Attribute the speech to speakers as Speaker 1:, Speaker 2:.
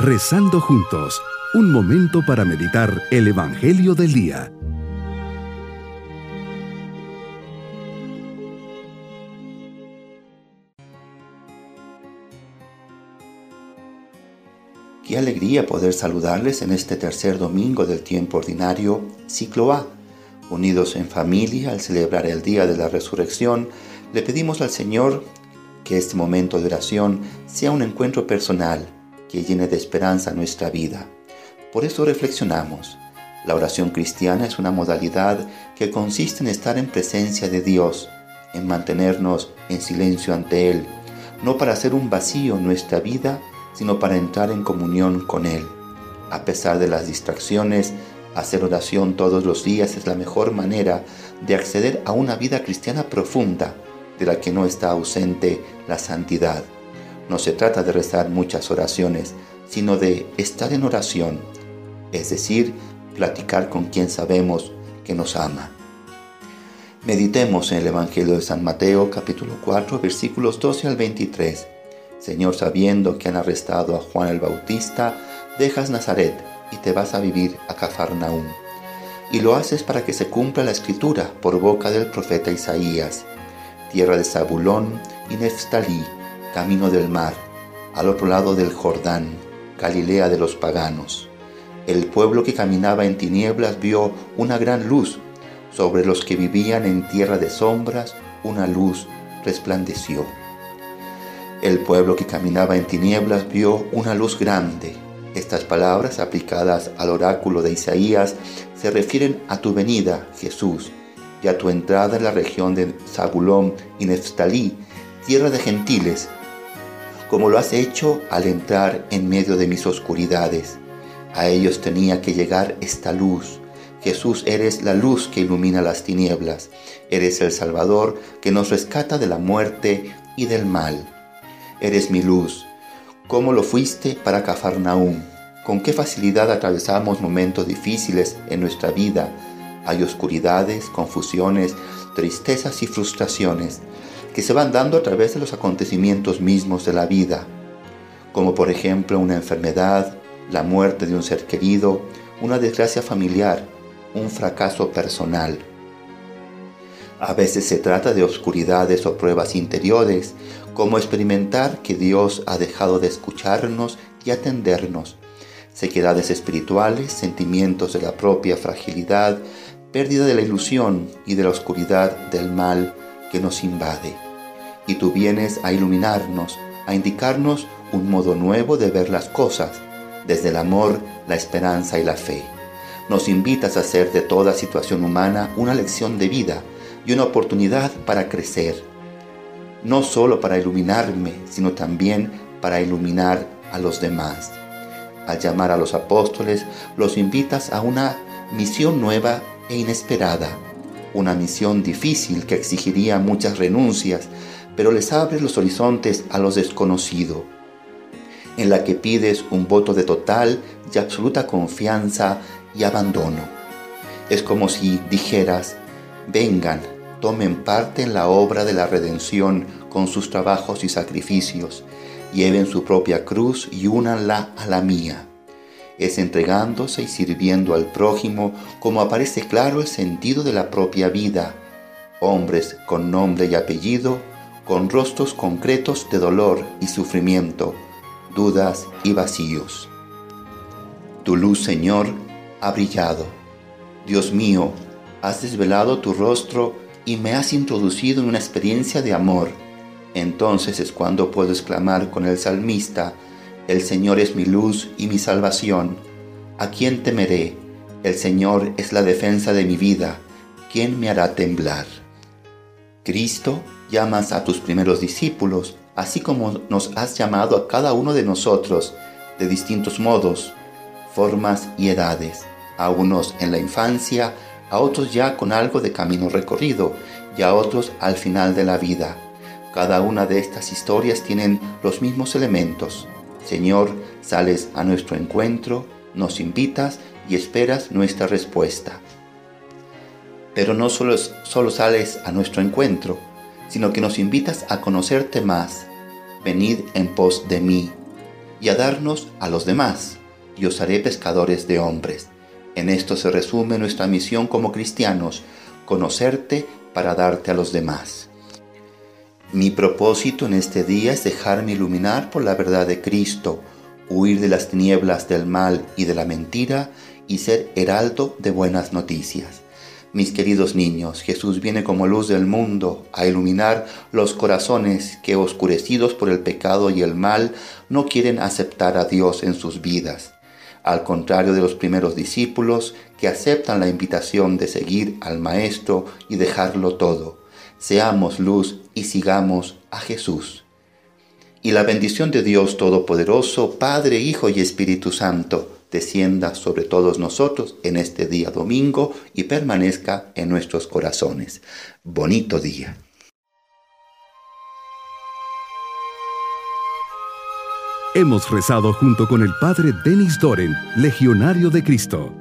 Speaker 1: Rezando juntos, un momento para meditar el Evangelio del Día.
Speaker 2: Qué alegría poder saludarles en este tercer domingo del tiempo ordinario, ciclo A. Unidos en familia al celebrar el día de la resurrección, le pedimos al Señor que este momento de oración sea un encuentro personal que llene de esperanza nuestra vida. Por eso reflexionamos. La oración cristiana es una modalidad que consiste en estar en presencia de Dios, en mantenernos en silencio ante Él, no para hacer un vacío en nuestra vida, sino para entrar en comunión con Él. A pesar de las distracciones, hacer oración todos los días es la mejor manera de acceder a una vida cristiana profunda, de la que no está ausente la santidad. No se trata de rezar muchas oraciones, sino de estar en oración, es decir, platicar con quien sabemos que nos ama. Meditemos en el Evangelio de San Mateo capítulo 4 versículos 12 al 23. Señor, sabiendo que han arrestado a Juan el Bautista, dejas Nazaret y te vas a vivir a Cafarnaúm. Y lo haces para que se cumpla la escritura por boca del profeta Isaías. Tierra de Zabulón y Neftalí, camino del mar, al otro lado del Jordán, Galilea de los paganos. El pueblo que caminaba en tinieblas vio una gran luz. Sobre los que vivían en tierra de sombras, una luz resplandeció. El pueblo que caminaba en tinieblas vio una luz grande. Estas palabras aplicadas al oráculo de Isaías se refieren a tu venida, Jesús, y a tu entrada en la región de Zabulón y Neftalí, tierra de gentiles, como lo has hecho al entrar en medio de mis oscuridades. A ellos tenía que llegar esta luz. Jesús, eres la luz que ilumina las tinieblas. Eres el Salvador que nos rescata de la muerte y del mal. Eres mi luz. ¿Cómo lo fuiste para Cafarnaúm? ¿Con qué facilidad atravesamos momentos difíciles en nuestra vida? Hay oscuridades, confusiones, tristezas y frustraciones que se van dando a través de los acontecimientos mismos de la vida, como por ejemplo una enfermedad, la muerte de un ser querido, una desgracia familiar, un fracaso personal. A veces se trata de oscuridades o pruebas interiores, como experimentar que Dios ha dejado de escucharnos y atendernos, sequedades espirituales, sentimientos de la propia fragilidad, pérdida de la ilusión y de la oscuridad del mal que nos invade y tú vienes a iluminarnos, a indicarnos un modo nuevo de ver las cosas, desde el amor, la esperanza y la fe. Nos invitas a hacer de toda situación humana una lección de vida y una oportunidad para crecer, no solo para iluminarme, sino también para iluminar a los demás. Al llamar a los apóstoles, los invitas a una misión nueva e inesperada, una misión difícil que exigiría muchas renuncias, pero les abres los horizontes a los desconocidos, en la que pides un voto de total y absoluta confianza y abandono. Es como si dijeras, vengan, tomen parte en la obra de la redención con sus trabajos y sacrificios, lleven su propia cruz y únanla a la mía. Es entregándose y sirviendo al prójimo como aparece claro el sentido de la propia vida. Hombres con nombre y apellido con rostros concretos de dolor y sufrimiento, dudas y vacíos. Tu luz, Señor, ha brillado. Dios mío, has desvelado tu rostro y me has introducido en una experiencia de amor. Entonces es cuando puedo exclamar con el salmista, El Señor es mi luz y mi salvación. ¿A quién temeré? El Señor es la defensa de mi vida. ¿Quién me hará temblar? Cristo llamas a tus primeros discípulos, así como nos has llamado a cada uno de nosotros de distintos modos, formas y edades, a unos en la infancia, a otros ya con algo de camino recorrido y a otros al final de la vida. Cada una de estas historias tienen los mismos elementos. Señor, sales a nuestro encuentro, nos invitas y esperas nuestra respuesta. Pero no solo, solo sales a nuestro encuentro, sino que nos invitas a conocerte más. Venid en pos de mí. y a darnos a los demás, y os haré pescadores de hombres. En esto se resume nuestra misión como cristianos, conocerte para darte a los demás. Mi propósito en este día es dejarme iluminar por la verdad de Cristo, huir de las tinieblas del mal y de la mentira y ser heraldo de buenas noticias. Mis queridos niños, Jesús viene como luz del mundo a iluminar los corazones que oscurecidos por el pecado y el mal no quieren aceptar a Dios en sus vidas. Al contrario de los primeros discípulos que aceptan la invitación de seguir al Maestro y dejarlo todo. Seamos luz y sigamos a Jesús. Y la bendición de Dios Todopoderoso, Padre, Hijo y Espíritu Santo, descienda sobre todos nosotros en este día domingo y permanezca en nuestros corazones. Bonito día.
Speaker 1: Hemos rezado junto con el Padre Denis Doren, Legionario de Cristo.